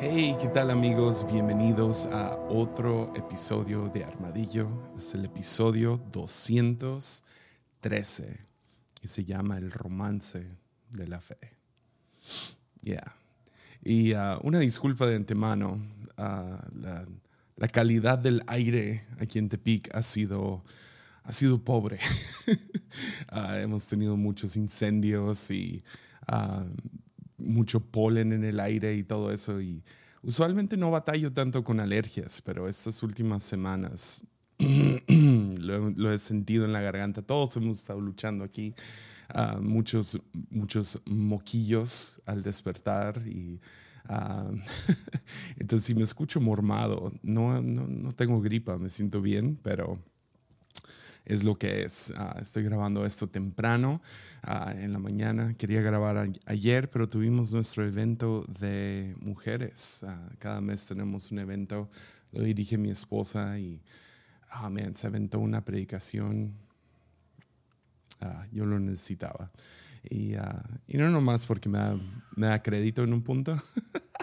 Hey, ¿qué tal amigos? Bienvenidos a otro episodio de Armadillo. Es el episodio 213 y se llama El romance de la fe. Yeah. Y uh, una disculpa de antemano, uh, la, calidad del aire aquí en Tepic ha sido, ha sido pobre. uh, hemos tenido muchos incendios y mucho polen en el aire y todo eso. Y usualmente no batallo tanto con alergias, pero estas últimas semanas lo, lo, he sentido en la garganta. Todos hemos estado luchando aquí. Uh, muchos, muchos moquillos al despertar y uh, entonces si me escucho mormado, no, no, no tengo gripa, me siento bien, pero es lo que es. Uh, estoy grabando esto temprano uh, en la mañana. Quería grabar ayer, pero tuvimos nuestro evento de mujeres. Uh, cada mes tenemos un evento. Lo dirige mi esposa y oh, man, se aventó una predicación. yo lo necesitaba. Y, y, no nomás porque me da, me da crédito en un punto,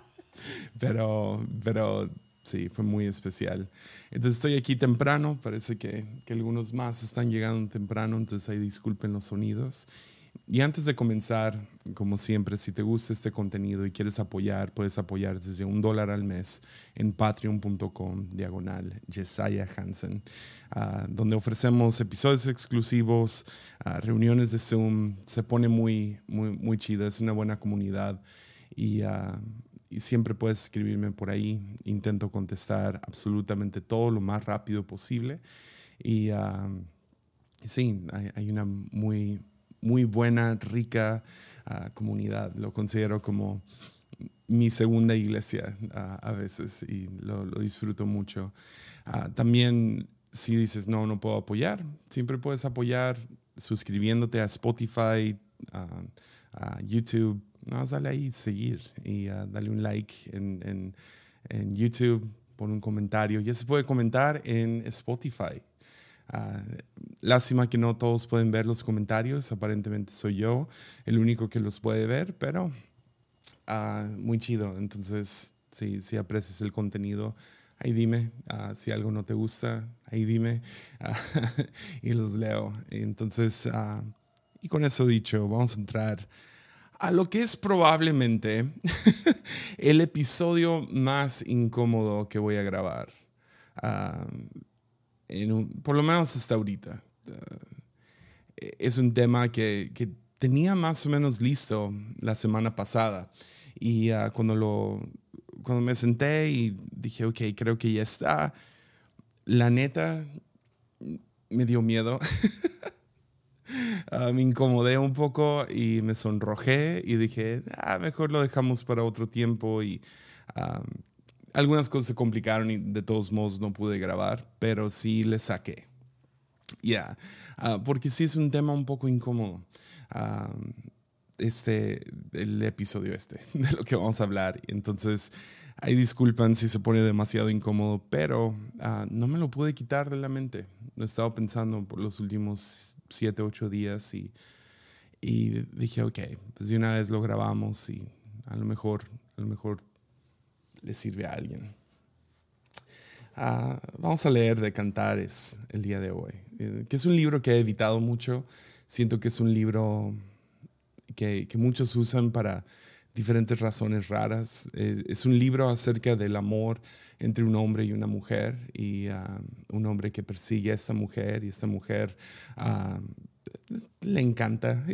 pero, pero sí, fue muy especial. Entonces estoy aquí temprano, parece que, que, algunos más están llegando temprano, entonces ahí disculpen los sonidos. Y antes de comenzar, como siempre, si te gusta este contenido y quieres apoyar, puedes apoyar desde un dólar al mes en patreon.com diagonal Jesiah Hansen, uh, donde ofrecemos episodios exclusivos, uh, reuniones de Zoom, se pone muy, muy, muy chido, es una buena comunidad y... Uh, siempre puedes escribirme por ahí. Intento contestar absolutamente todo lo más rápido posible. Y uh, sí, hay, una muy, muy buena, rica uh, comunidad. Lo considero como mi segunda iglesia uh, a veces y lo, lo disfruto mucho. también si dices, no, no puedo apoyar, siempre puedes apoyar suscribiéndote a Spotify, a YouTube no, dale ahí seguir y uh, dale un like en, en, en, YouTube, pon un comentario. Ya se puede comentar en Spotify. Uh, lástima que no todos pueden ver los comentarios, aparentemente soy yo el único que los puede ver, pero uh, muy chido. Entonces, si, si aprecias el contenido, ahí dime. si algo no te gusta, ahí dime y los leo. Entonces, y con eso dicho, vamos a entrar a lo que es probablemente el episodio más incómodo que voy a grabar. Ah, por lo menos hasta ahorita. Ah, es un tema que, tenía más o menos listo la semana pasada. Y uh, cuando, lo, cuando me senté y dije, ok, creo que ya está, la neta me dio miedo. Ah, me incomodé un poco y me sonrojé y dije, ah, mejor lo dejamos para otro tiempo y algunas cosas se complicaron y de todos modos no pude grabar, pero sí le saqué. Ya, ah, porque sí es un tema un poco incómodo. este, el episodio este, de lo que vamos a hablar. Entonces, ahí disculpan si se pone demasiado incómodo, pero ah, no me lo pude quitar de la mente. Lo he estado pensando por los últimos siete, ocho días y, y dije, ok, pues de una vez lo grabamos y a lo mejor, a lo mejor le sirve a alguien. Ah, vamos a leer de Cantares el día de hoy, eh, que es un libro que he evitado mucho. Siento que es un libro que, que muchos usan para diferentes razones raras. Eh, es un libro acerca del amor entre un hombre y una mujer y ah, un hombre que persigue a esta mujer y esta mujer uh, le encanta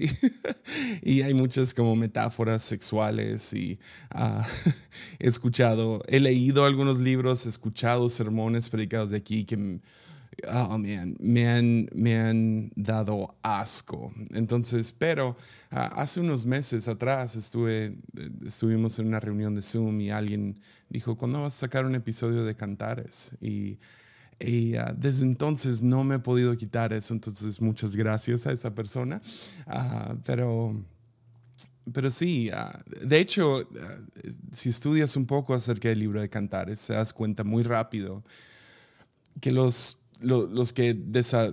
y hay muchas como metáforas sexuales y uh, he escuchado, he leído algunos libros, he escuchado sermones predicados de aquí que oh man, me han, me han dado asco. Entonces, pero ah, hace unos meses atrás estuve, estuvimos en una reunión de Zoom y alguien dijo, ¿cuándo vas a sacar un episodio de Cantares? Y, ah, desde entonces no me he podido quitar eso, entonces muchas gracias a esa persona. Uh, pero... Pero sí, de hecho, si estudias un poco acerca del libro de Cantares, te das cuenta muy rápido que los los, que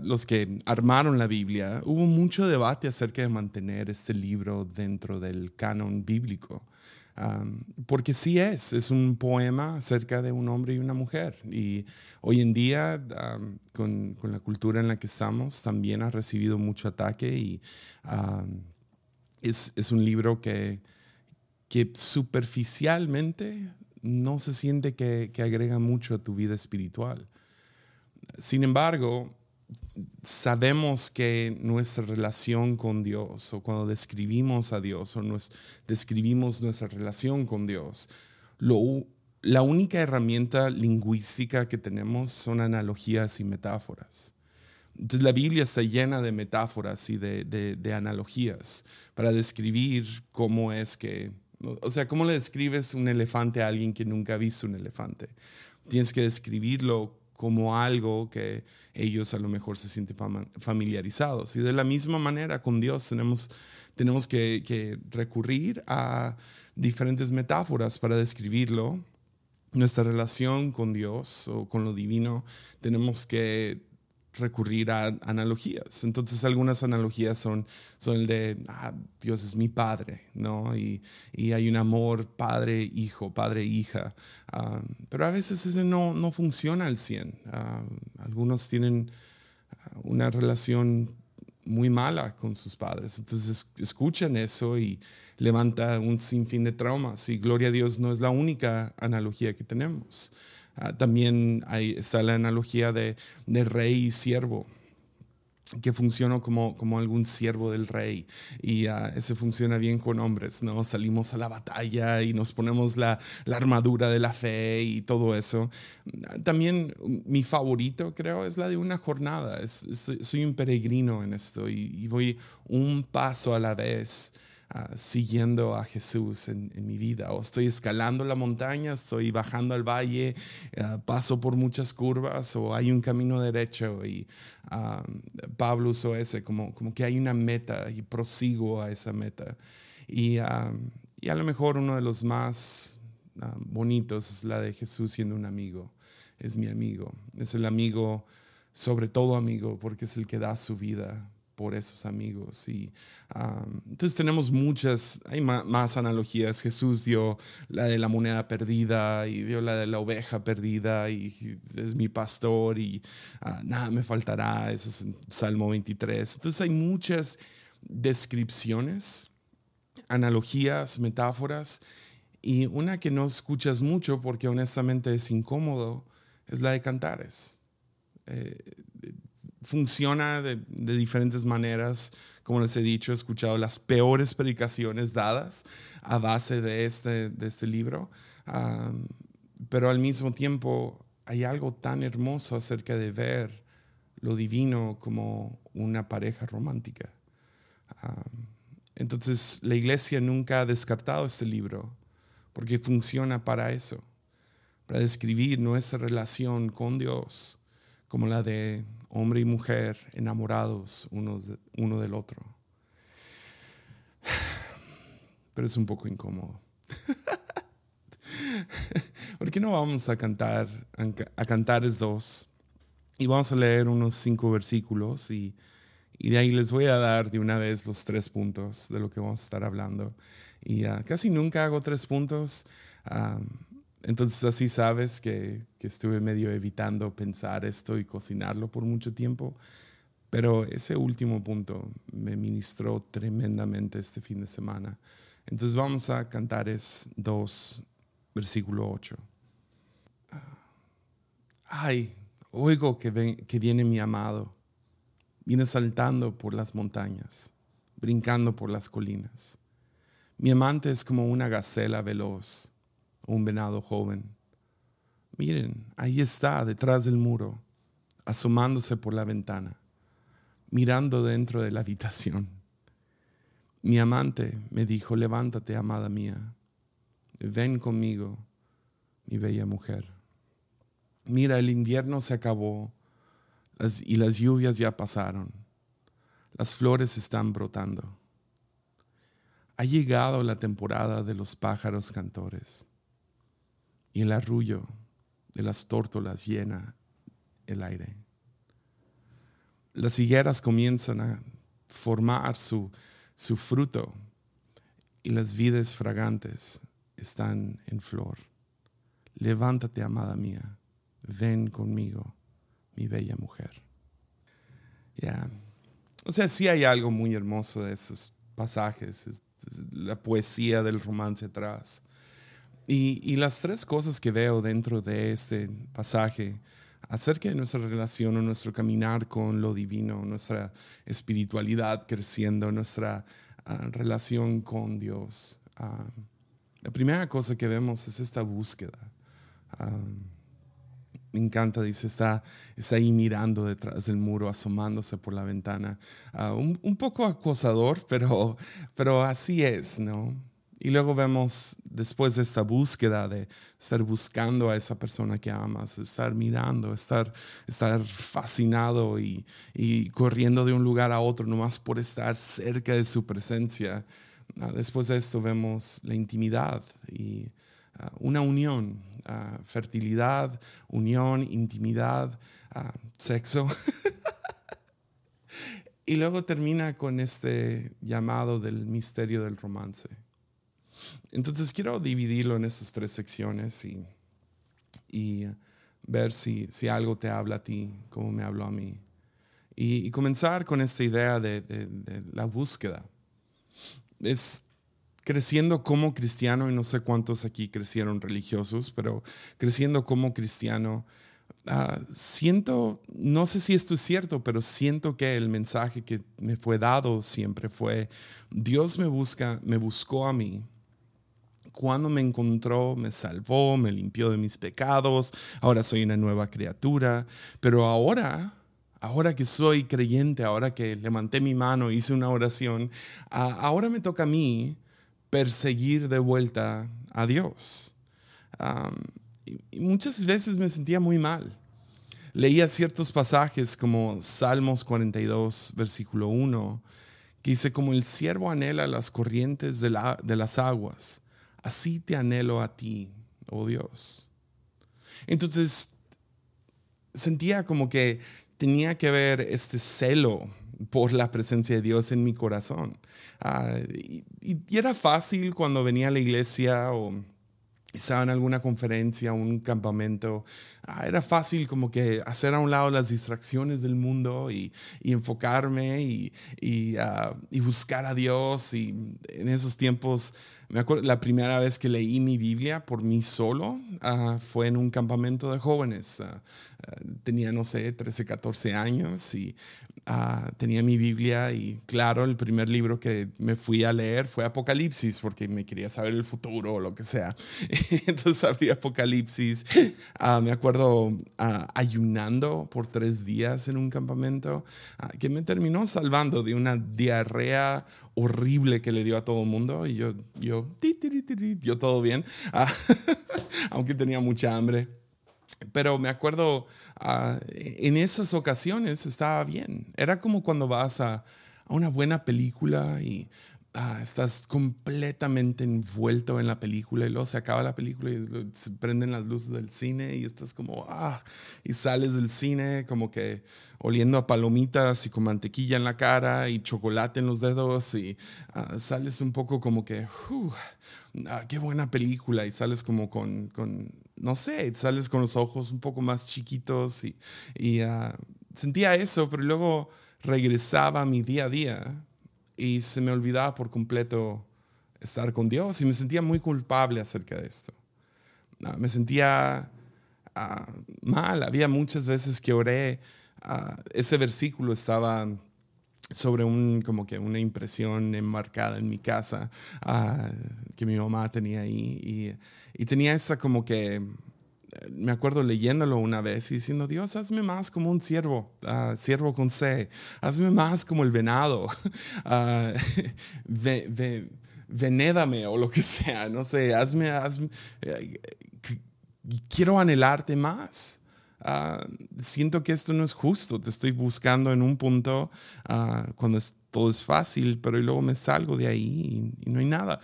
los que armaron la Biblia, hubo mucho debate acerca de mantener este libro dentro del canon bíblico. porque sí es, es un poema acerca de un hombre y una mujer. Y hoy en día, con, con, la cultura en la que estamos, también ha recibido mucho ataque y es, es, un libro que, que superficialmente no se siente que, que agrega mucho a tu vida espiritual. Sin embargo, sabemos que nuestra relación con Dios o cuando describimos a Dios o nos describimos nuestra relación con Dios, la única herramienta lingüística que tenemos son analogías y metáforas. La Biblia está llena de metáforas y de, de analogías para describir cómo es que, o sea, cómo le describes un elefante a alguien que nunca ha visto un elefante. Tienes que describirlo como algo que ellos a lo mejor se sienten familiarizados. Y de la misma manera con Dios tenemos, tenemos que, que recurrir a diferentes metáforas para describirlo. Nuestra relación con Dios o con lo divino tenemos que recurrir a analogías. Entonces algunas analogías son, son el de, ah, Dios es mi padre, ¿no? Y, y hay un amor padre-hijo, padre-hija. Ah, pero a veces ese no, no funciona al 100. Ah, algunos tienen una relación muy mala con sus padres. Entonces escuchan eso y levanta un sinfín de traumas. Y gloria a Dios no es la única analogía que tenemos. Ah, también hay, está la analogía de, rey y siervo que funciona como, como algún siervo del rey y uh, ese funciona bien con hombres, ¿no? Salimos a la batalla y nos ponemos la, armadura de la fe y todo eso. También mi favorito creo es la de una jornada, soy un peregrino en esto y voy un paso a la vez. Ah, siguiendo a Jesús en, mi vida. O estoy escalando la montaña, estoy bajando al valle, ah, paso por muchas curvas o hay un camino derecho. Y ah, Pablo usó ese como, como que hay una meta y prosigo a esa meta. Y, y a lo mejor uno de los más bonitos es la de Jesús siendo un amigo. Es mi amigo. Es el amigo, sobre todo amigo, porque es el que da su vida por esos amigos. Y entonces tenemos muchas, hay más, analogías. Jesús dio la de la moneda perdida y dio la de la oveja perdida y es mi pastor y ah, nada me faltará. Eso es Salmo 23. Entonces hay muchas descripciones, analogías, metáforas y una que no escuchas mucho porque honestamente es incómodo es la de cantares. Eh, funciona de, diferentes maneras. Como les he dicho, he escuchado las peores predicaciones dadas a base de este, de este libro, pero al mismo tiempo hay algo tan hermoso acerca de ver lo divino como una pareja romántica. entonces la iglesia nunca ha descartado este libro porque funciona para eso, para describir nuestra relación con Dios como la de hombre y mujer enamorados uno, uno del otro. Pero es un poco incómodo. ¿Por qué no vamos a cantar a Cantares dos? Y vamos a leer unos cinco versículos y, y, de ahí les voy a dar de una vez los tres puntos de lo que vamos a estar hablando. Y ah, casi nunca hago tres puntos. Entonces así sabes que, estuve medio evitando pensar esto y cocinarlo por mucho tiempo, pero ese último punto me ministró tremendamente este fin de semana. Entonces vamos a cantar es 2, versículo 8. Ay, oigo que, que viene mi amado, viene saltando por las montañas, brincando por las colinas. Mi amante es como una gacela veloz un venado joven. Miren, ahí está, detrás del muro, asomándose por la ventana, mirando dentro de la habitación. Mi amante me dijo, levántate, amada mía, ven conmigo, mi bella mujer. Mira, el invierno se acabó y las lluvias ya pasaron. Las flores están brotando. Ha llegado la temporada de los pájaros cantores y el arrullo de las tórtolas llena el aire. Las higueras comienzan a formar su, su fruto y las vides fragantes están en flor. Levántate, amada mía, ven conmigo, mi bella mujer. Ya. O sea, sí hay algo muy hermoso de esos pasajes, la poesía del romance atrás. Y, y, las tres cosas que veo dentro de este pasaje acerca de nuestra relación o nuestro caminar con lo divino, nuestra espiritualidad creciendo, nuestra ah, relación con Dios. Ah, la primera cosa que vemos es esta búsqueda. Ah, me encanta, dice, está, está ahí mirando detrás del muro, asomándose por la ventana. un, un, poco acosador, pero, pero así es, ¿no? Y luego vemos, después de esta búsqueda de estar buscando a esa persona que amas, estar mirando, estar, estar fascinado y, y corriendo de un lugar a otro nomás por estar cerca de su presencia. Ah, después de esto vemos la intimidad y ah, una unión, ah, fertilidad, unión, intimidad, sexo. y luego termina con este llamado del misterio del romance. Entonces quiero dividirlo en esas tres secciones y, y ver si, si, algo te habla a ti, como me habló a mí. Y, comenzar con esta idea de, de, la búsqueda. Es creciendo como cristiano, y no sé cuántos aquí crecieron religiosos, pero creciendo como cristiano, uh, siento, no sé si esto es cierto, pero siento que el mensaje que me fue dado siempre fue, Dios me busca, me buscó a mí cuando me encontró, me salvó, me limpió de mis pecados, ahora soy una nueva criatura, pero ahora, ahora que soy creyente, ahora que levanté mi mano, hice una oración, ahora me toca a mí perseguir de vuelta a Dios. y muchas veces me sentía muy mal. Leía ciertos pasajes como Salmos 42, versículo 1, que dice, como el siervo anhela las corrientes de, la, de las aguas así te anhelo a ti, oh Dios. Entonces, sentía como que tenía que ver este celo por la presencia de Dios en mi corazón. Ah, y, era fácil cuando venía a la iglesia o estaba en alguna conferencia, un campamento, ah, era fácil como que hacer a un lado las distracciones del mundo y, enfocarme y, ah, y, buscar a Dios. Y en esos tiempos me acuerdo, la primera vez que leí mi Biblia por mí solo uh, fue en un campamento de jóvenes. Uh, tenía, no sé, 13, 14 años y tenía mi Biblia y claro, el primer libro que me fui a leer fue Apocalipsis porque me quería saber el futuro o lo que sea. Entonces abrí Apocalipsis. me acuerdo ayunando por tres días en un campamento que me terminó salvando de una diarrea horrible que le dio a todo el mundo y yo, yo, yo todo bien, aunque tenía mucha hambre. Pero me acuerdo, ah, en esas ocasiones estaba bien. Era como cuando vas a, a una buena película y Ah, estás completamente envuelto en la película y luego se acaba la película y se prenden las luces del cine y estás como, ah, y sales del cine como que oliendo a palomitas y con mantequilla en la cara y chocolate en los dedos y ah, sales un poco como que, qué buena película y sales como con, no sé, sales con los ojos un poco más chiquitos y, y sentía eso, pero luego regresaba a mi día a día y se me olvidaba por completo estar con Dios y me sentía muy culpable acerca de esto. Ah, me sentía ah, mal, había muchas veces que oré, ese versículo estaba sobre un, como que una impresión enmarcada en mi casa que mi mamá tenía ahí y, tenía esa como que me acuerdo leyéndolo una vez y diciendo, Dios, hazme más como un ciervo, uh, ciervo con C, hazme más como el venado, uh, venédame o lo que sea, no sé, hazme, hazme eh, quiero anhelarte más. Uh, siento que esto no es justo, te estoy buscando en un punto cuando todo es fácil, pero luego me salgo de ahí y, y no hay nada.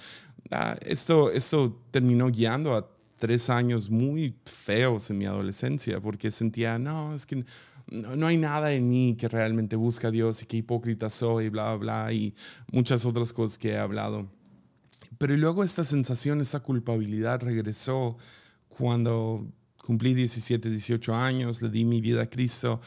esto, esto terminó guiando a tres años muy feos en mi adolescencia porque sentía, no, es que no, hay nada en mí que realmente busca a Dios y qué hipócrita soy, bla, bla, bla, y muchas otras cosas que he hablado. Pero luego esta sensación, esta culpabilidad regresó cuando cumplí 17, 18 años, le di mi vida a Cristo.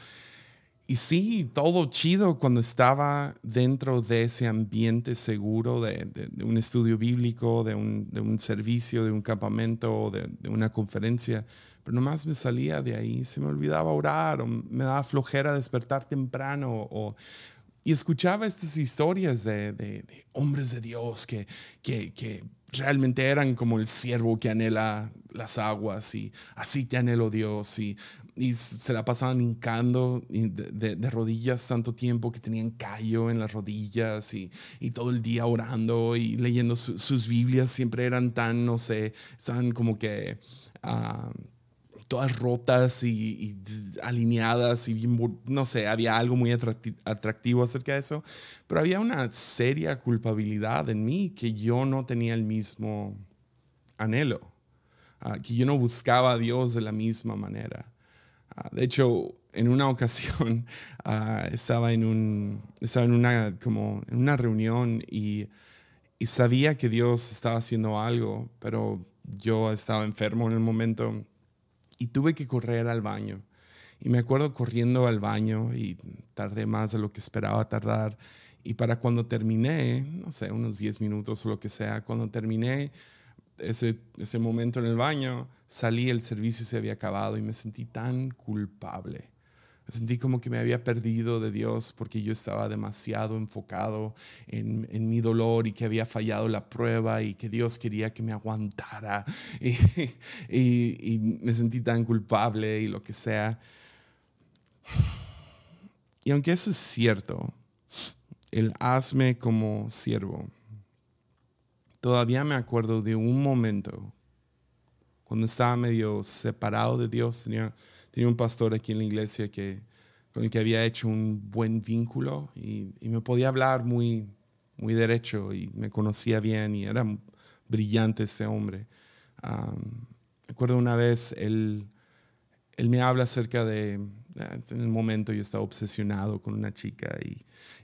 Y sí, todo chido cuando estaba dentro de ese ambiente seguro de, un estudio bíblico, de un, servicio, de un campamento, de, de, una conferencia. Pero nomás me salía de ahí, se me olvidaba orar o me daba flojera despertar temprano o, y escuchaba estas historias de, hombres de Dios que, que, realmente eran como el siervo que anhela las aguas y así te anhelo Dios y, y se la pasaban hincando de, rodillas tanto tiempo que tenían callo en las rodillas y, y todo el día orando y leyendo sus Biblias. Siempre eran tan, no sé, estaban como que... Ah, todas rotas y, alineadas y bien, no sé, había algo muy atractivo acerca de eso, pero había una seria culpabilidad en mí que yo no tenía el mismo anhelo, ah, que yo no buscaba a Dios de la misma manera. Ah, de hecho, en una ocasión ah, estaba, en un, estaba en, una, como en una reunión y, y sabía que Dios estaba haciendo algo, pero yo estaba enfermo en el momento y tuve que correr al baño. Y me acuerdo corriendo al baño y tardé más de lo que esperaba tardar. Y para cuando terminé, no sé, unos 10 minutos o lo que sea, cuando terminé ese, ese momento en el baño, salí, el servicio se había acabado y me sentí tan culpable Sentí como que me había perdido de Dios porque yo estaba demasiado enfocado en, en, mi dolor y que había fallado la prueba y que Dios quería que me aguantara y, y, y me sentí tan culpable y lo que sea. Y aunque eso es cierto, el hazme como siervo, todavía me acuerdo de un momento cuando estaba medio separado de Dios, tenía tenía un pastor aquí en la iglesia que, con el que había hecho un buen vínculo y, me podía hablar muy, muy derecho y me conocía bien y era brillante ese hombre. recuerdo una vez, él, él me habla acerca de, en el momento yo estaba obsesionado con una chica y,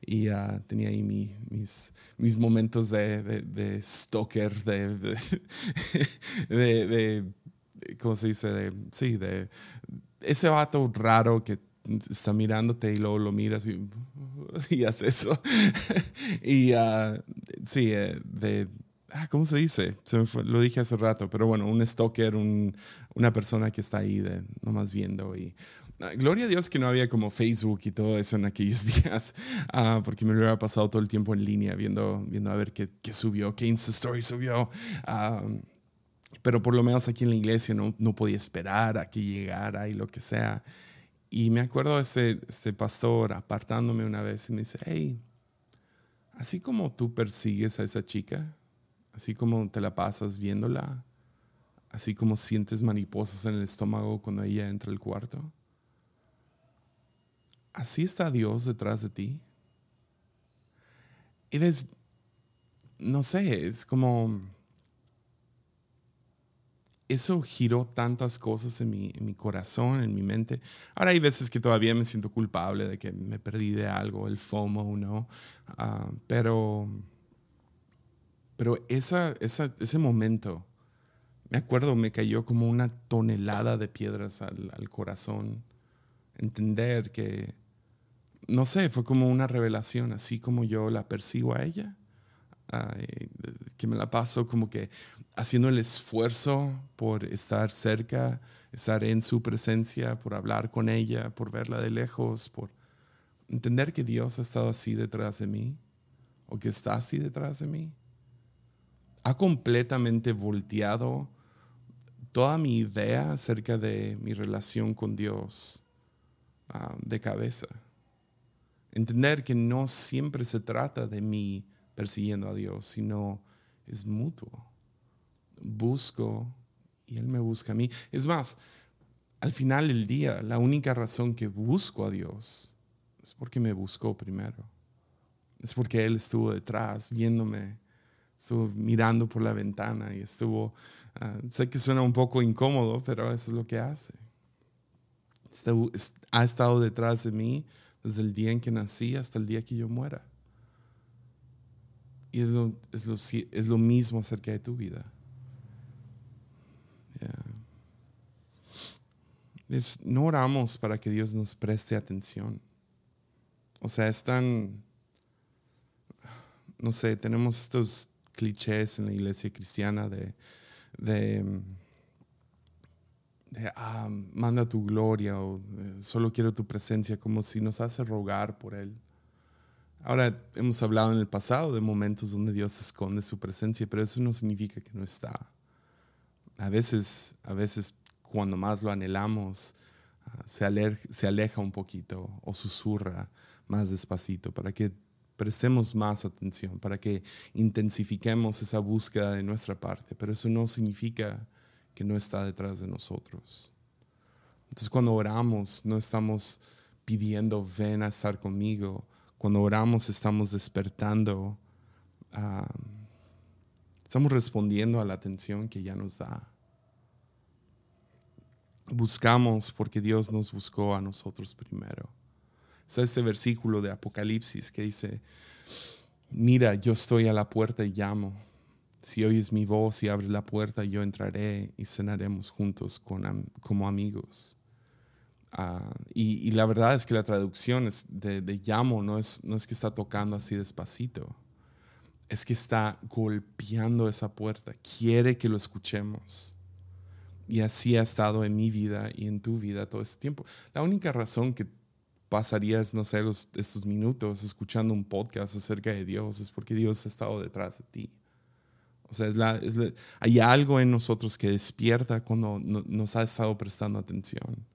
y uh, tenía ahí mis, mis momentos de, de, stalker, de, de, ¿cómo se dice? De, sí, de, ese vato raro que está mirándote y luego lo miras y, y hace eso. y uh, sí, eh, de, ah, ¿cómo se dice? lo dije hace rato, pero bueno, un stalker, un, una persona que está ahí de, nomás viendo y... Ah, gloria a Dios que no había como Facebook y todo eso en aquellos días, uh, porque me hubiera pasado todo el tiempo en línea viendo, viendo a ver qué, qué subió, qué Insta Story subió pero por lo menos aquí en la iglesia no, no podía esperar a que llegara y lo que sea. Y me acuerdo de este, este pastor apartándome una vez y me dice, hey, así como tú persigues a esa chica, así como te la pasas viéndola, así como sientes mariposas en el estómago cuando ella entra al cuarto, así está Dios detrás de ti. Y es, no sé, es como eso giró tantas cosas en mi, corazón, en mi mente. Ahora hay veces que todavía me siento culpable de que me perdí de algo, el FOMO, ¿no? Uh, pero pero esa, ese momento, me acuerdo, me cayó como una tonelada de piedras al, al corazón. Entender que, no sé, fue como una revelación, así como yo la percibo a ella que me la paso como que haciendo el esfuerzo por estar cerca, estar en su presencia, por hablar con ella, por verla de lejos, por entender que Dios ha estado así detrás de mí o que está así detrás de mí. Ha completamente volteado toda mi idea acerca de mi relación con Dios ah, de cabeza. Entender que no siempre se trata de mí persiguiendo a Dios, sino es mutuo. Busco y Él me busca a mí. Es más, al final del día, la única razón que busco a Dios es porque me buscó primero. Es porque Él estuvo detrás, viéndome, estuvo mirando por la ventana y estuvo, ah, sé que suena un poco incómodo, pero eso es lo que hace. ha estado detrás de mí desde el día en que nací hasta el día que yo muera. Y es lo, es lo, es lo mismo acerca de tu vida. No oramos para que Dios nos preste atención. O sea, es tan, no sé, tenemos estos clichés en la iglesia cristiana de, de, ah, manda tu gloria o eh, solo quiero tu presencia, como si nos hace rogar por Él. Ahora, hemos hablado en el pasado de momentos donde Dios esconde su presencia, pero eso no significa que no está. A veces, a veces cuando más lo anhelamos, ah, se, se aleja un poquito o susurra más despacito para que prestemos más atención, para que intensifiquemos esa búsqueda de nuestra parte, pero eso no significa que no está detrás de nosotros. Entonces cuando oramos no estamos pidiendo ven a estar conmigo, cuando oramos estamos despertando, estamos respondiendo a la atención que ya nos da. Buscamos porque Dios nos buscó a nosotros primero. Es este versículo de Apocalipsis que dice, mira, yo estoy a la puerta y llamo. Si oyes mi voz y abres la puerta, yo entraré y cenaremos juntos como amigos. Ah, y, la verdad es que la traducción es de, llamo no es, no es que está tocando así despacito, es que está golpeando esa puerta, quiere que lo escuchemos. Y así ha estado en mi vida y en tu vida todo este tiempo. La única razón que pasarías, no sé, estos minutos escuchando un podcast acerca de Dios es porque Dios ha estado detrás de ti. O sea, hay algo en nosotros que despierta cuando nos ha estado prestando atención.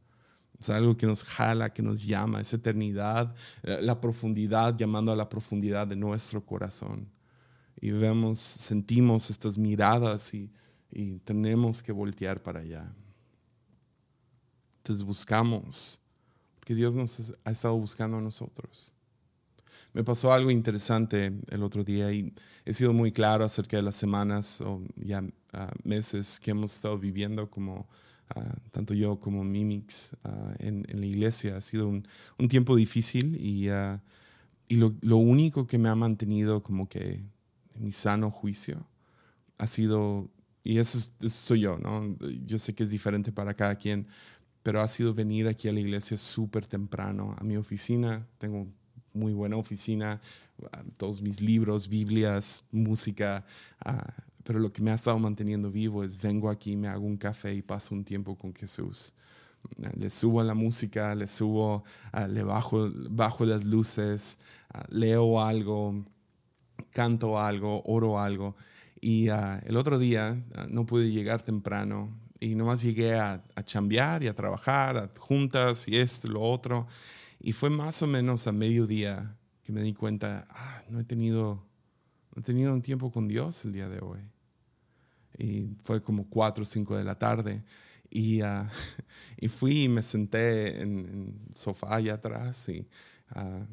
Es algo que nos jala, que nos llama, esa eternidad, eh, la profundidad, llamando a la profundidad de nuestro corazón. Y vemos, sentimos estas miradas y, y tenemos que voltear para allá. Entonces buscamos, que Dios nos ha estado buscando a nosotros. Me pasó algo interesante el otro día y he sido muy claro acerca de las semanas o ya ah, meses que hemos estado viviendo como Ah, tanto yo como Mimix ah, en, la iglesia. Ha sido un, un tiempo difícil y, ah, y lo, lo, único que me ha mantenido como que en mi sano juicio ha sido, y eso, soy yo, ¿no? Yo sé que es diferente para cada quien, pero ha sido venir aquí a la iglesia súper temprano, a mi oficina. Tengo muy buena oficina, todos mis libros, Biblias, música pero lo que me ha estado manteniendo vivo es vengo aquí, me hago un café y paso un tiempo con Jesús. Le subo la música, le subo, ah, le bajo, bajo las luces, ah, leo algo, canto algo, oro algo. Y ah, el otro día no pude llegar temprano y nomás llegué a, a chambear y a trabajar, a juntas y esto lo otro. Y fue más o menos a mediodía que me di cuenta, no he tenido, no he tenido un tiempo con Dios el día de hoy y fue como 4 o 5 de la tarde. Y, ah, y fui y me senté en, el sofá allá atrás y, ah,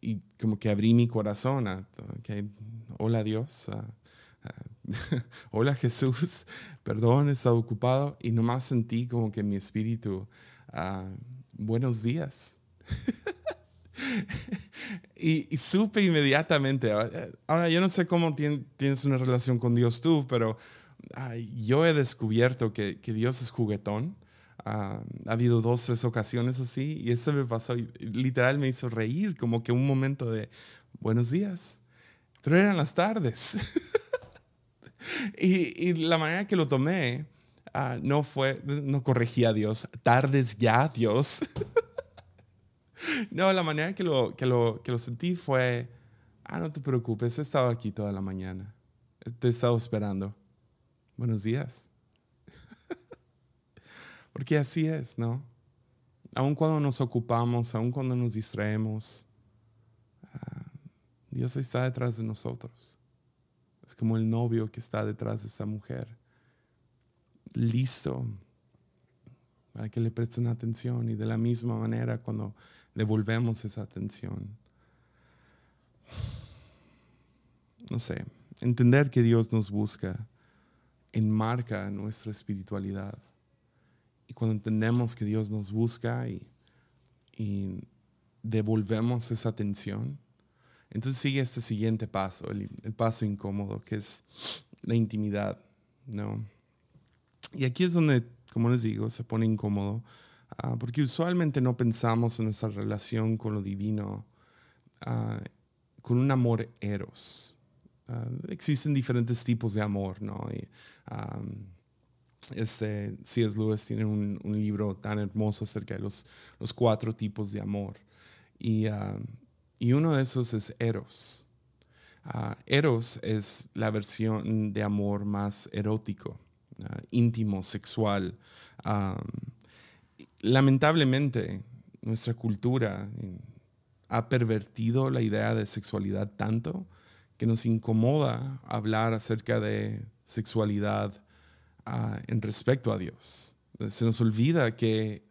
y como que abrí mi corazón a, hola Dios, ah, hola Jesús, perdón, he estado ocupado y nomás sentí como que mi espíritu, buenos días. y, supe inmediatamente. Ahora, yo no sé cómo tienes una relación con Dios tú, pero yo he descubierto que, Dios es juguetón. ha habido dos, tres ocasiones así y eso me pasó, literal me hizo reír, como que un momento de buenos días, pero eran las tardes. y, la manera que lo tomé ah, no fue, no corregía a Dios, tardes ya, Dios. no, la manera que lo, que, lo, que lo sentí fue, ah, no te preocupes, he estado aquí toda la mañana. Te he estado esperando. Buenos días. Porque así es, ¿no? Aun cuando nos ocupamos, aun cuando nos distraemos, ah, Dios está detrás de nosotros. Es como el novio que está detrás de esa mujer. Listo para que le presten atención y de la misma manera cuando devolvemos esa atención. No sé, entender que Dios nos busca enmarca nuestra espiritualidad. Y cuando entendemos que Dios nos busca y, y devolvemos esa atención, Entonces sigue este siguiente paso, el, paso incómodo, que es la intimidad, ¿no? Y aquí es donde, como les digo, se pone incómodo, ah, porque usualmente no pensamos en nuestra relación con lo divino ah, con un amor eros. Ah, existen diferentes tipos de amor, ¿no? Y, este, C.S. Lewis tiene un, libro tan hermoso acerca de los, los cuatro tipos de amor. Y, y uno de esos es Eros. Ah, eros es la versión de amor más erótico, ah, íntimo, sexual. lamentablemente, nuestra cultura eh, ha pervertido la idea de sexualidad tanto que nos incomoda hablar acerca de sexualidad ah, en respecto a Dios. Se nos olvida que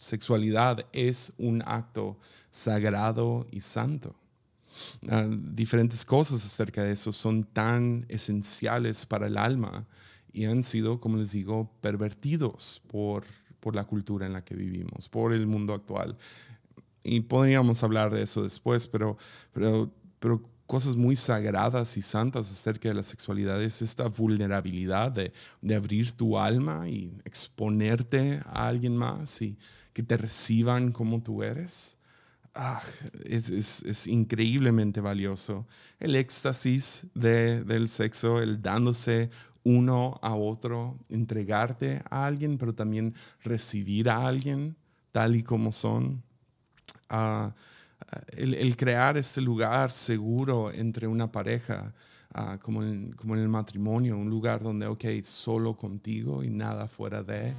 sexualidad es un acto sagrado y santo. Ah, diferentes cosas acerca de eso son tan esenciales para el alma y han sido, como les digo, pervertidos por, por la cultura en la que vivimos, por el mundo actual. Y podríamos hablar de eso después, pero, pero, pero cosas muy sagradas y santas acerca de la sexualidad es esta vulnerabilidad de, de abrir tu alma y exponerte a alguien más y que te reciban como tú eres. Ah, es, es, es, increíblemente valioso. El éxtasis de, del sexo, el dándose uno a otro, entregarte a alguien, pero también recibir a alguien tal y como son. Ah, el, el, crear este lugar seguro entre una pareja, ah, como, en, como en el matrimonio, un lugar donde, ok, solo contigo y nada fuera de.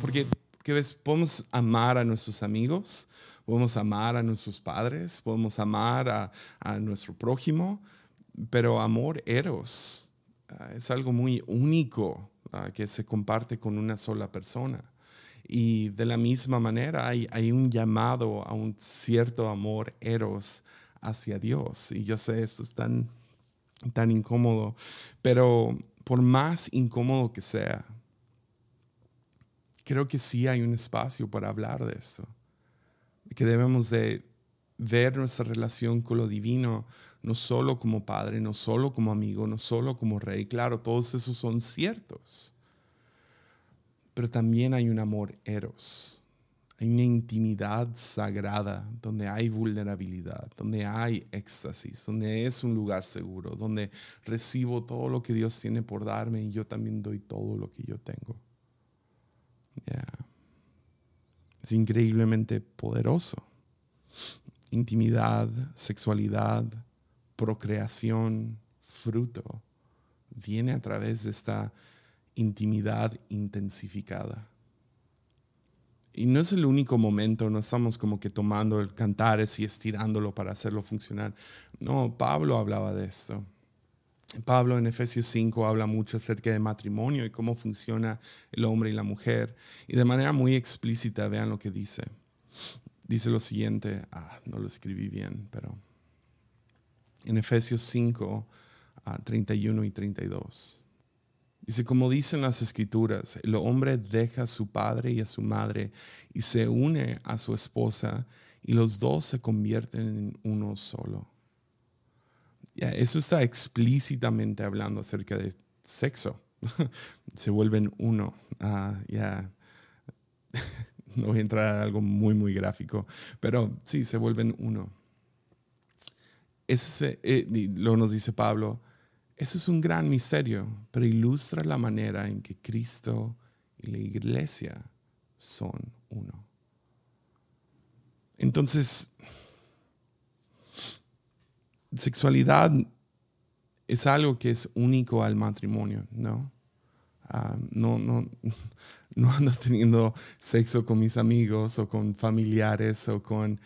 porque que ves, podemos amar a nuestros amigos, podemos amar a nuestros padres, podemos amar a, nuestro prójimo, pero amor eros ah, es algo muy único ah, que se comparte con una sola persona. Y de la misma manera hay, hay un llamado a un cierto amor eros hacia Dios. Y yo sé, esto es tan, tan incómodo, pero por más incómodo que sea, creo que sí hay un espacio para hablar de esto. Que debemos de ver nuestra relación con lo divino, no solo como padre, no solo como amigo, no solo como rey. Claro, todos esos son ciertos. Pero también hay un amor eros. Hay una intimidad sagrada donde hay vulnerabilidad, donde hay éxtasis, donde es un lugar seguro, donde recibo todo lo que Dios tiene por darme y yo también doy todo lo que yo tengo. Es increíblemente poderoso. Intimidad, sexualidad, procreación, fruto, viene a través de esta intimidad intensificada. Y no es el único momento, no estamos como que tomando el cantares y estirándolo para hacerlo funcionar. No, Pablo hablaba de esto. Pablo en Efesios 5 habla mucho acerca de matrimonio y cómo funciona el hombre y la mujer. Y de manera muy explícita, vean lo que dice. Dice lo siguiente, ah, no lo escribí bien, pero en Efesios 5, 31 y 32. Dice, como dicen las escrituras, el hombre deja a su padre y a su madre y se une a su esposa y los dos se convierten en uno solo eso está explícitamente hablando acerca de sexo. Se vuelven uno. Ah, ya. no voy a entrar a algo muy, muy gráfico, pero sí, se vuelven uno. Ese, eh, luego nos dice Pablo, eso es un gran misterio, pero ilustra la manera en que Cristo y la iglesia son uno. Entonces, sexualidad es algo que es único al matrimonio, ¿no? Ah, no, no, no ando teniendo sexo con mis amigos o con familiares o con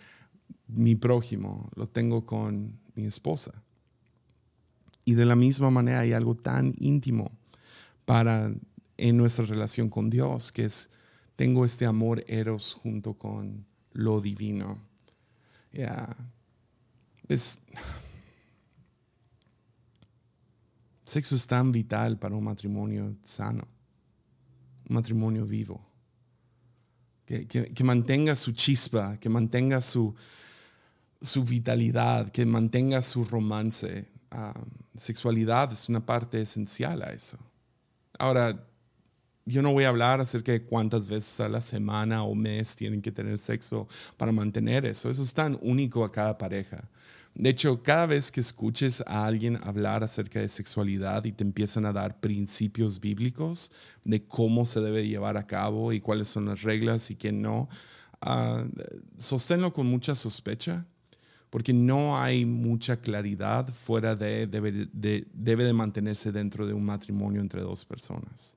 mi prójimo, lo tengo con mi esposa. Y de la misma manera hay algo tan íntimo para en nuestra relación con Dios, que es tengo este amor eros junto con lo divino. Es Sexo es tan vital para un matrimonio sano, un matrimonio vivo. Que, mantenga su chispa, que mantenga su, su vitalidad, que mantenga su romance. Ah, sexualidad es una parte esencial a eso. Ahora, yo no voy a hablar acerca de cuántas veces a la semana o mes tienen que tener sexo para mantener eso. Eso es tan único a cada pareja. De hecho, cada vez que escuches a alguien hablar acerca de sexualidad y te empiezan a dar principios bíblicos de cómo se debe llevar a cabo y cuáles son las reglas y qué no, uh, con mucha sospecha porque no hay mucha claridad fuera de debe, de mantenerse dentro de un matrimonio entre dos personas.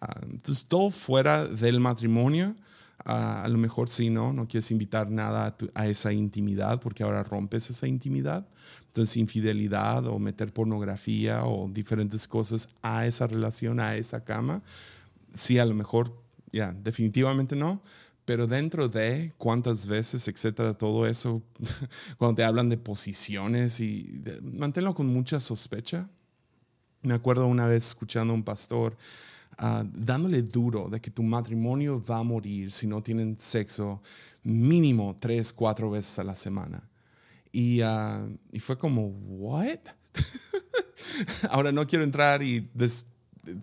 Ah, entonces, todo fuera del matrimonio, ah, a lo mejor sí, ¿no? No quieres invitar nada a, esa intimidad porque ahora rompes esa intimidad. Entonces, infidelidad o meter pornografía o diferentes cosas a esa relación, a esa cama, sí, a lo mejor, ya, definitivamente no pero dentro de cuántas veces, etcétera, todo eso, cuando te hablan de posiciones y manténlo con mucha sospecha. Me acuerdo una vez escuchando a un pastor ah, dándole duro de que tu matrimonio va a morir si no tienen sexo mínimo tres, cuatro veces a la semana. Y, ah, fue como, ¿what? Ahora no quiero entrar y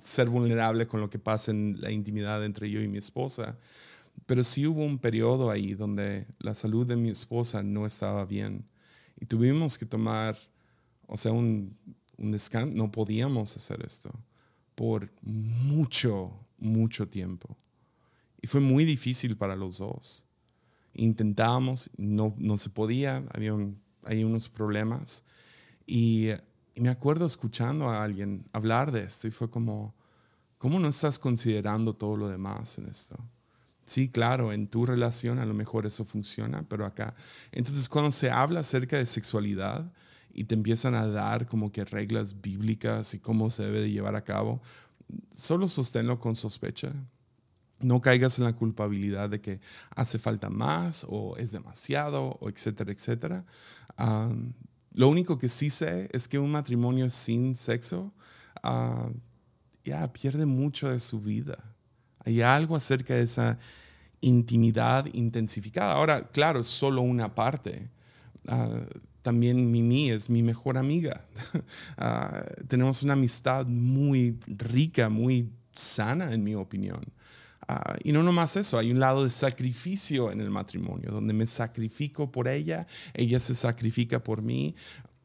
ser vulnerable con lo que pasa en la intimidad entre yo y mi esposa pero sí hubo un periodo ahí donde la salud de mi esposa no estaba bien y tuvimos que tomar, o sea, un descanso. No podíamos hacer esto por mucho, mucho tiempo. Y fue muy difícil para los dos. Intentábamos, no, no se podía, había hay unos problemas. Y, y, me acuerdo escuchando a alguien hablar de esto y fue como, ¿cómo no estás considerando todo lo demás en esto? Sí, claro, en tu relación a lo mejor eso funciona, pero acá. Entonces, cuando se habla acerca de sexualidad y te empiezan a dar como que reglas bíblicas y cómo se debe de llevar a cabo, solo sosténlo con sospecha. No caigas en la culpabilidad de que hace falta más o es demasiado o etcétera, etcétera. lo único que sí sé es que un matrimonio sin sexo ah, ya pierde mucho de su vida. Hay algo acerca de esa intimidad intensificada. Ahora, claro, es solo una parte. Ah, también Mimi es mi mejor amiga. Ah, tenemos una amistad muy rica, muy sana, en mi opinión. Ah, y no nomás eso, hay un lado de sacrificio en el matrimonio, donde me sacrifico por ella, ella se sacrifica por mí.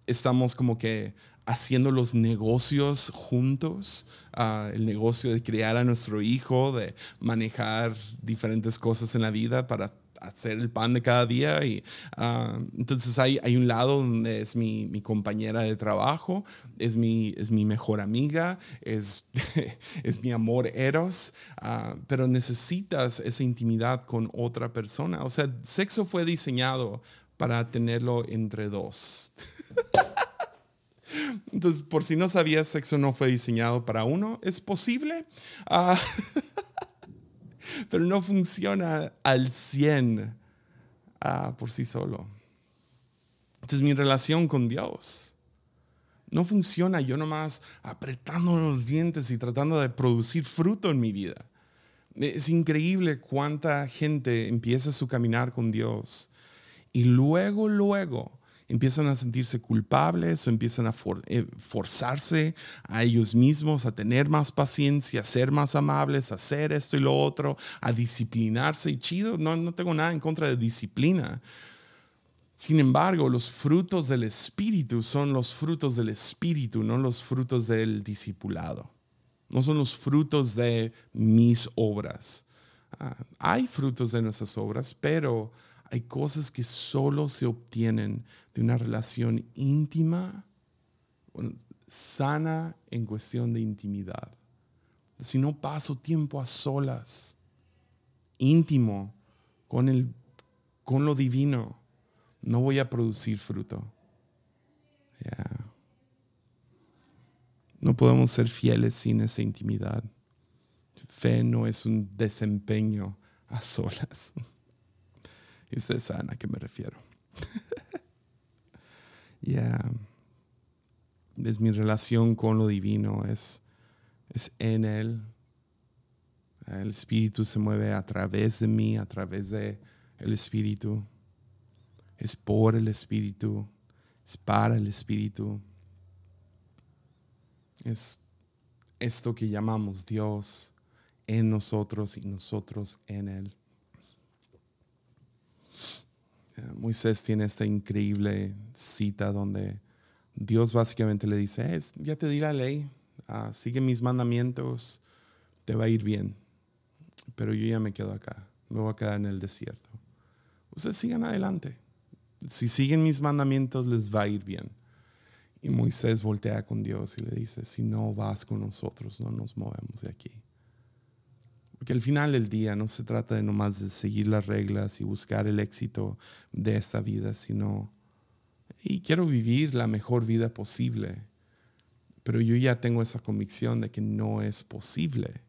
Estamos como que haciendo los negocios juntos, ah, el negocio de criar a nuestro hijo, de manejar diferentes cosas en la vida para hacer el pan de cada día. Y, ah, entonces hay, hay un lado donde es mi, mi, compañera de trabajo, es mi, es mi mejor amiga, es, es mi amor eros, ah, pero necesitas esa intimidad con otra persona. O sea, sexo fue diseñado para tenerlo entre dos. Entonces, por si no sabías, sexo no fue diseñado para uno. Es posible, ah, pero no funciona al 100 ah, por sí solo. Entonces, mi relación con Dios no funciona yo nomás apretando los dientes y tratando de producir fruto en mi vida. Es increíble cuánta gente empieza su caminar con Dios y luego, luego empiezan a sentirse culpables o empiezan a eh, forzarse a ellos mismos a tener más paciencia, a ser más amables, a hacer esto y lo otro, a disciplinarse. Y chido, no, no tengo nada en contra de disciplina. Sin embargo, los frutos del Espíritu son los frutos del Espíritu, no los frutos del discipulado. No son los frutos de mis obras. Ah, hay frutos de nuestras obras, pero hay cosas que solo se obtienen de una relación íntima, sana en cuestión de intimidad. Si no paso tiempo a solas, íntimo, con, el, con lo divino, no voy a producir fruto. No podemos ser fieles sin esa intimidad. Fe no es un desempeño a solas. Y ustedes saben a qué me refiero. Ya. Es mi relación con lo divino, es, es en Él. El Espíritu se mueve a través de mí, a través de el Espíritu. es por el Espíritu, es para el Espíritu. Es esto que llamamos Dios en nosotros y nosotros en Él. Moisés tiene esta increíble cita donde Dios básicamente le dice, ya te di la ley, ah, sigue mis mandamientos, te va a ir bien. Pero yo ya me quedo acá, me voy a quedar en el desierto. Ustedes sigan adelante. Si siguen mis mandamientos, les va a ir bien. Y Moisés voltea con Dios y le dice, si no vas con nosotros, no nos movemos de aquí. Porque al final del día no se trata de nomás seguir las reglas y buscar el éxito de esta vida, sino, y quiero vivir la mejor vida posible, pero yo ya tengo esa convicción de que no es posible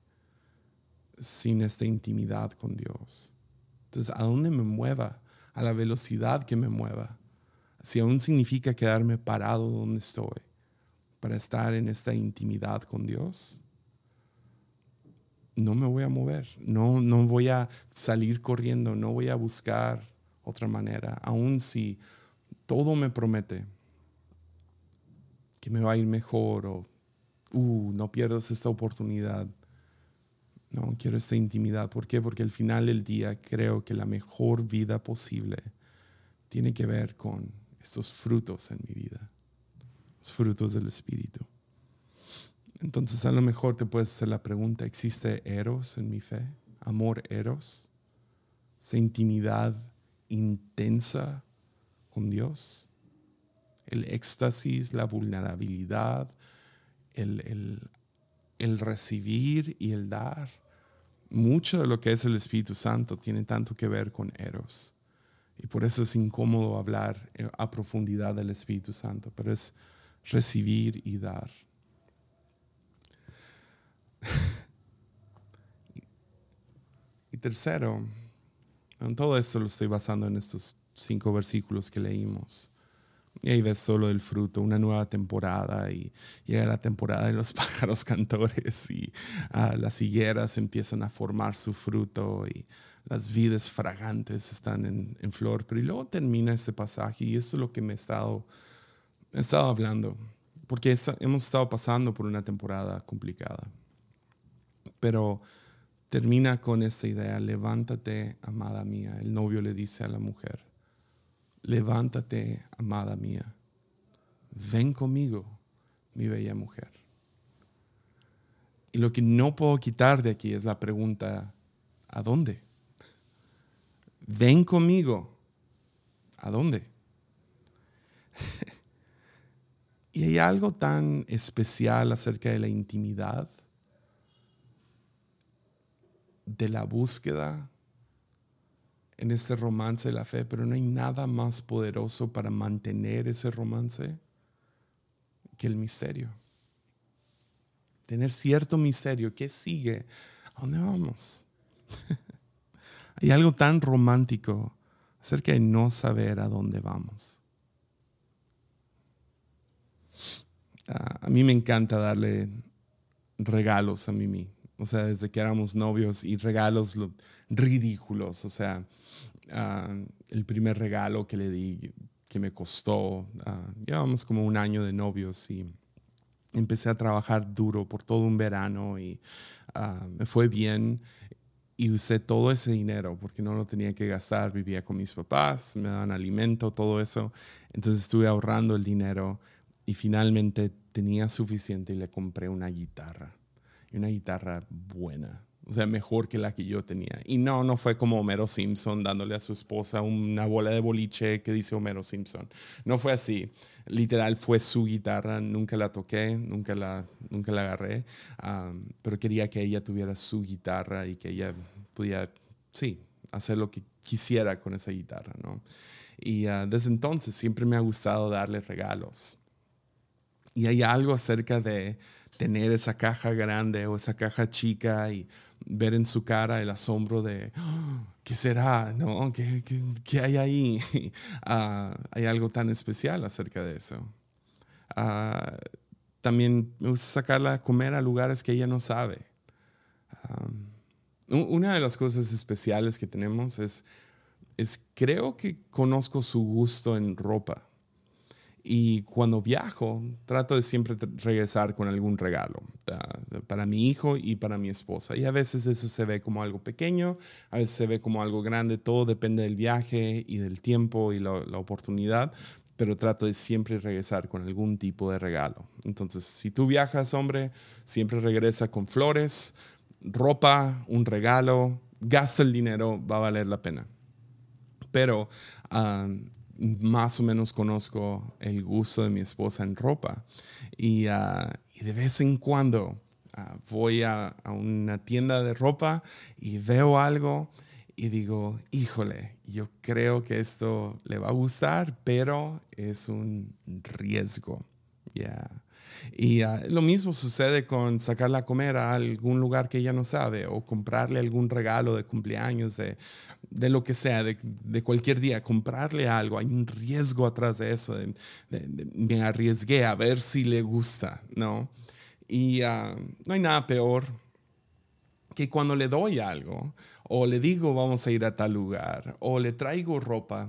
sin esta intimidad con Dios. Entonces, ¿a dónde me mueva? A la velocidad que me mueva. Si aún significa quedarme parado donde estoy para estar en esta intimidad con Dios, no me voy a mover, no, no voy a salir corriendo, no voy a buscar otra manera, aun si todo me promete que me va a ir mejor o, uh, no pierdas esta oportunidad. No, quiero esta intimidad. ¿Por qué? Porque al final del día creo que la mejor vida posible tiene que ver con estos frutos en mi vida, los frutos del Espíritu. Entonces a lo mejor te puedes hacer la pregunta, ¿existe eros en mi fe? ¿Amor eros? ¿Esa intimidad intensa con Dios? El éxtasis, la vulnerabilidad, el, el, el recibir y el dar. Mucho de lo que es el Espíritu Santo tiene tanto que ver con eros. Y por eso es incómodo hablar eh, a profundidad del Espíritu Santo, pero es recibir y dar. y tercero, en todo esto lo estoy basando en estos cinco versículos que leímos. Y ahí ves solo el fruto, una nueva temporada y llega la temporada de los pájaros cantores y ah, las higueras empiezan a formar su fruto y las vides fragantes están en, flor. Pero y luego termina ese pasaje y eso es lo que me he estado, he estado hablando, porque hemos estado pasando por una temporada complicada. Pero termina con esta idea, levántate, amada mía. El novio le dice a la mujer, levántate, amada mía. Ven conmigo, mi bella mujer. Y lo que no puedo quitar de aquí es la pregunta, ¿a dónde? Ven conmigo. ¿A dónde? y hay algo tan especial acerca de la intimidad de la búsqueda en este romance de la fe, pero no hay nada más poderoso para mantener ese romance que el misterio. Tener cierto misterio. ¿Qué sigue? ¿A dónde vamos? hay algo tan romántico acerca de no saber a dónde vamos. Ah, a mí me encanta darle regalos a Mimi o sea, desde que éramos novios y regalos ridículos, o sea, ah, el primer regalo que le di, que me costó, ah, llevamos como un año de novios y empecé a trabajar duro por todo un verano y ah, me fue bien y usé todo ese dinero porque no lo tenía que gastar, vivía con mis papás, me daban alimento, todo eso, entonces estuve ahorrando el dinero y finalmente tenía suficiente y le compré una guitarra y una guitarra buena. O sea, mejor que la que yo tenía. Y no, no fue como Homero Simpson dándole a su esposa una bola de boliche que dice Homero Simpson. No fue así. Literal fue su guitarra. Nunca la toqué, nunca la, nunca la agarré. pero quería que ella tuviera su guitarra y que ella pudiera, sí, hacer lo que quisiera con esa guitarra, ¿no? Y ah, desde entonces siempre me ha gustado darle regalos. Y hay algo acerca de tener esa caja grande o esa caja chica y ver en su cara el asombro de, oh, ¿qué será? ¿No? ¿Qué, qué, hay ahí? Ah, hay algo tan especial acerca de eso. Ah, también me gusta sacarla a comer a lugares que ella no sabe. una de las cosas especiales que tenemos es es creo que conozco su gusto en ropa. Y cuando viajo, trato de siempre regresar con algún regalo para mi hijo y para mi esposa. Y a veces eso se ve como algo pequeño, a veces se ve como algo grande, todo depende del viaje y del tiempo y la, oportunidad, pero trato de siempre regresar con algún tipo de regalo. Entonces, si tú viajas, hombre, siempre regresa con flores, ropa, un regalo, gasta el dinero, va a valer la pena. Pero más o menos conozco el gusto de mi esposa en ropa y, ah, de vez en cuando ah, voy a, una tienda de ropa y veo algo y digo, híjole, yo creo que esto le va a gustar, pero es un riesgo. ya y ah, lo mismo sucede con sacarla a comer a algún lugar que ella no sabe o comprarle algún regalo de cumpleaños, de, de lo que sea, de, de, cualquier día, comprarle algo. Hay un riesgo atrás de eso. Me arriesgué a ver si le gusta, ¿no? Y ah, no hay nada peor que cuando le doy algo o le digo vamos a ir a tal lugar o le traigo ropa.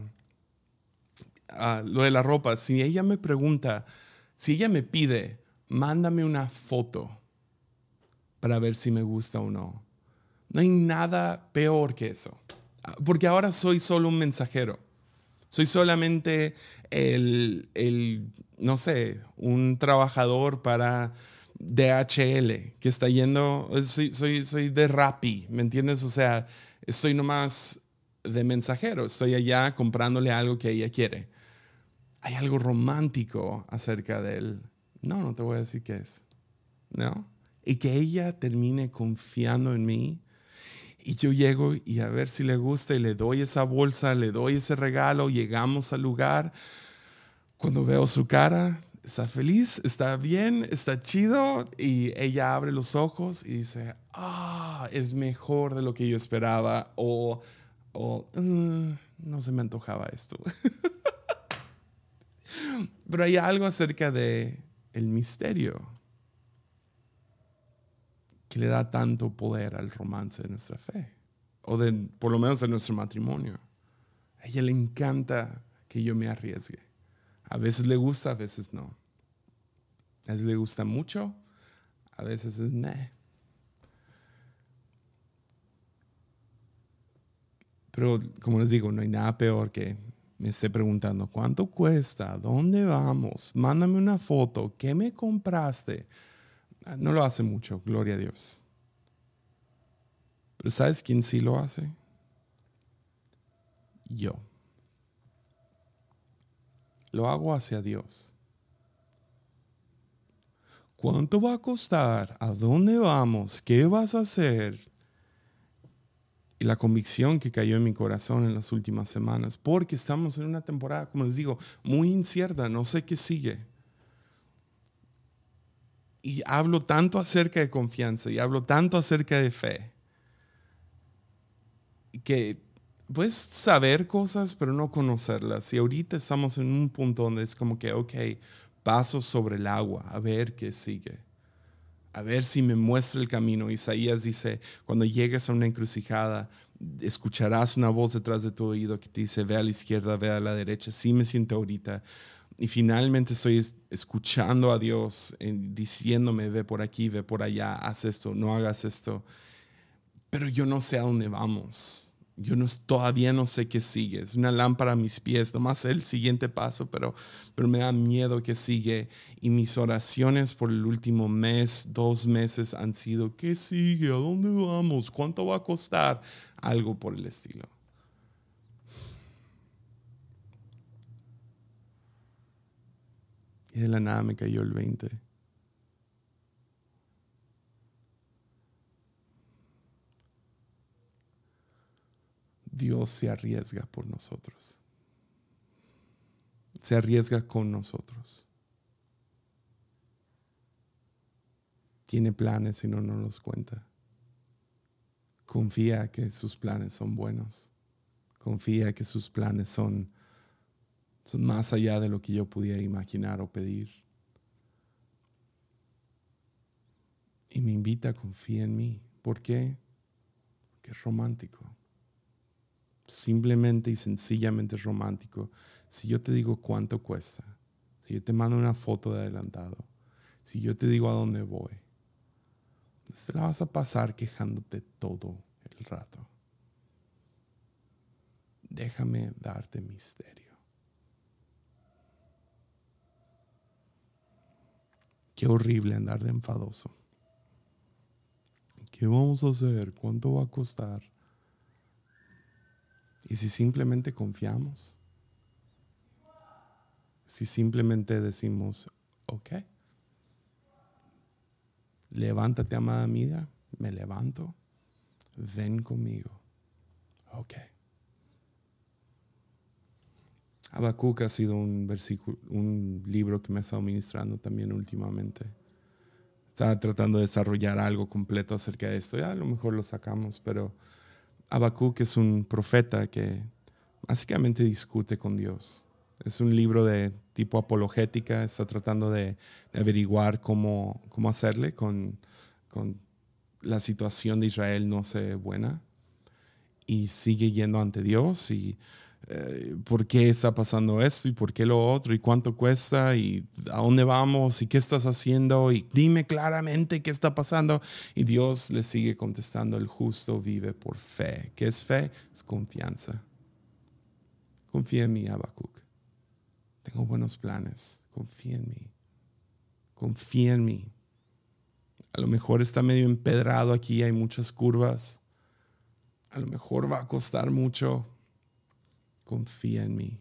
Ah, lo de la ropa, si ella me pregunta, si ella me pide, mándame una foto para ver si me gusta o no. No hay nada peor que eso. Porque ahora soy solo un mensajero. Soy solamente el, no sé, un trabajador para DHL que está yendo, soy, soy, soy de Rappi, ¿me entiendes? O sea, estoy nomás de mensajero, estoy allá comprándole algo que ella quiere hay algo romántico acerca de él. No, no te voy a decir qué es. ¿No? Y que ella termine confiando en mí. Y yo llego y a ver si le gusta y le doy esa bolsa, le doy ese regalo, llegamos al lugar. Cuando veo su cara, está feliz, está bien, está chido. Y ella abre los ojos y dice, ah, es mejor de lo que yo esperaba. O, o mm, no se me antojaba esto. Pero hay algo acerca de el misterio que le da tanto poder al romance de nuestra fe, o de, por lo menos de nuestro matrimonio. A ella le encanta que yo me arriesgue. A veces le gusta, a veces no. A veces le gusta mucho, a veces es. Pero como les digo, no hay nada peor que me esté preguntando, ¿cuánto cuesta? ¿Dónde vamos? Mándame una foto. ¿Qué me compraste? Ah, no lo hace mucho, gloria a Dios. Pero ¿sabes quién sí lo hace? Yo. Lo hago hacia Dios. ¿Cuánto va a costar? ¿A dónde vamos? ¿Qué vas a hacer? Y la convicción que cayó en mi corazón en las últimas semanas, porque estamos en una temporada, como les digo, muy incierta, no sé qué sigue. Y hablo tanto acerca de confianza y hablo tanto acerca de fe, que puedes saber cosas, pero no conocerlas. Y ahorita estamos en un punto donde es como que, ok, paso sobre el agua, a ver qué sigue a ver si me muestra el camino. Isaías dice, cuando llegues a una encrucijada, escucharás una voz detrás de tu oído que te dice, ve a la izquierda, ve a la derecha. Sí me siento ahorita. Y finalmente estoy escuchando a Dios diciéndome, ve por aquí, ve por allá, haz esto, no hagas esto. Pero yo no sé a dónde vamos yo no, todavía no sé qué sigue. Es una lámpara a mis pies, nomás el siguiente paso, pero, pero me da miedo que sigue. Y mis oraciones por el último mes, dos meses han sido, ¿qué sigue? ¿A dónde vamos? ¿Cuánto va a costar? Algo por el estilo. Y de la nada me cayó el 20. Dios se arriesga por nosotros. Se arriesga con nosotros. Tiene planes y no nos los cuenta. Confía que sus planes son buenos. Confía que sus planes son, son más allá de lo que yo pudiera imaginar o pedir. Y me invita a confiar en mí. ¿Por qué? Porque es romántico simplemente y sencillamente romántico si yo te digo cuánto cuesta, si yo te mando una foto de adelantado, si yo te digo a dónde voy, te la vas a pasar quejándote todo el rato. Déjame darte misterio. Qué horrible andar de enfadoso. ¿Qué vamos a hacer? ¿Cuánto va a costar? Y si simplemente confiamos, si simplemente decimos, ok, levántate, amada amiga, me levanto, ven conmigo, ok. Habacuc ha sido un versículo, un libro que me ha estado ministrando también últimamente. Estaba tratando de desarrollar algo completo acerca de esto. Ya a lo mejor lo sacamos, pero Habacuc es un profeta que básicamente discute con Dios. Es un libro de tipo apologética, está tratando de, averiguar cómo, cómo hacerle con, con la situación de Israel no se buena y sigue yendo ante Dios y eh, por qué está pasando esto y por qué lo otro y cuánto cuesta y a dónde vamos y qué estás haciendo y dime claramente qué está pasando. Y Dios le sigue contestando, el justo vive por fe. ¿Qué es fe? Es confianza. Confía en mí, Habacuc. Tengo buenos planes. Confía en mí. Confía en mí. A lo mejor está medio empedrado aquí, hay muchas curvas. A lo mejor va a costar mucho confía en mí.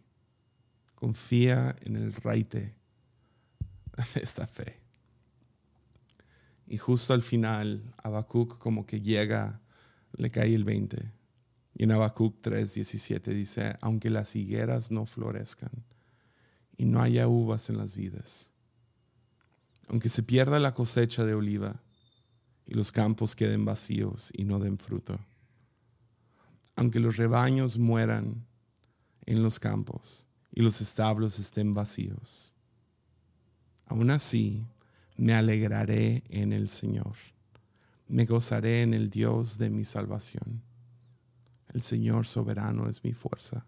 Confía en el raite de esta fe. Y justo al final, Habacuc como que llega, le cae el 20. Y en Habacuc 3:17 dice, aunque las higueras no florezcan y no haya uvas en las vidas, aunque se pierda la cosecha de oliva y los campos queden vacíos y no den fruto, aunque los rebaños mueran en los campos y los establos estén vacíos. Aún así, me alegraré en el Señor, me gozaré en el Dios de mi salvación. El Señor soberano es mi fuerza.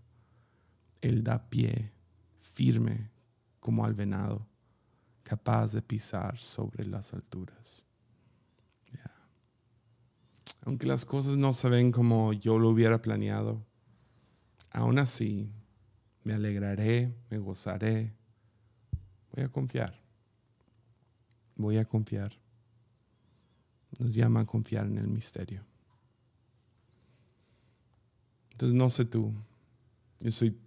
Él da pie firme como al venado, capaz de pisar sobre las alturas. Aunque las cosas no se ven como yo lo hubiera planeado, Aún así, me alegraré, me gozaré. Voy a confiar. Voy a confiar. Nos llama a confiar en el misterio. Entonces, no sé tú. Yo soy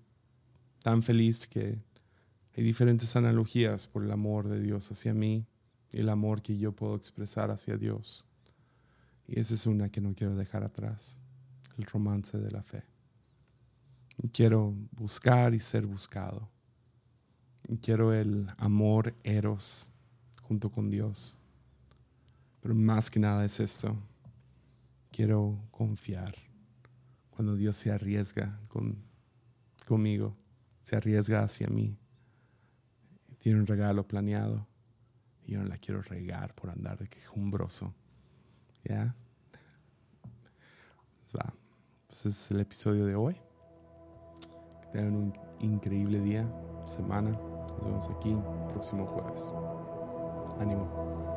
tan feliz que hay diferentes analogías por el amor de Dios hacia mí y el amor que yo puedo expresar hacia Dios. Y esa es una que no quiero dejar atrás, el romance de la fe. Quiero buscar y ser buscado. Quiero el amor eros junto con Dios. Pero más que nada es esto. Quiero confiar. Cuando Dios se arriesga con, conmigo, se arriesga hacia mí. Tiene un regalo planeado y yo no la quiero regar por andar de quejumbroso. ¿Ya? Pues va. Pues es el episodio de hoy. Tengan un increíble día, semana. Nos vemos aquí próximo jueves. Ánimo.